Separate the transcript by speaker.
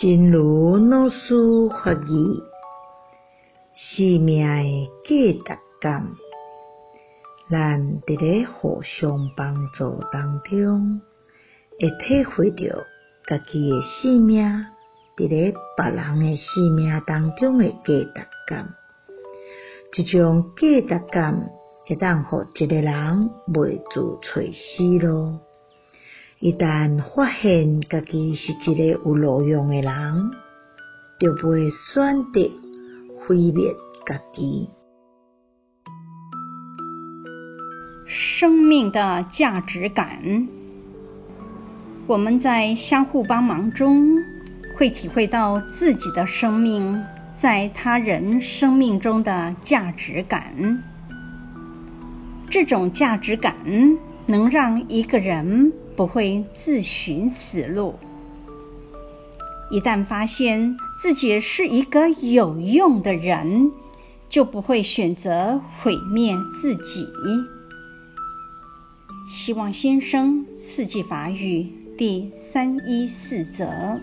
Speaker 1: 真如老师法语，生命的价值感，咱伫咧互相帮助当中，会体会到家己的生命伫咧别人的生命当中的价值感。一种价值感会当互一个人袂自找死咯。一旦发现家己是一个有路用的人，就袂选择毁灭家己。
Speaker 2: 生命的价值感，我们在相互帮忙中，会体会到自己的生命在他人生命中的价值感。这种价值感能让一个人不会自寻死路。一旦发现自己是一个有用的人，就不会选择毁灭自己。希望新生四季法语第三一四则。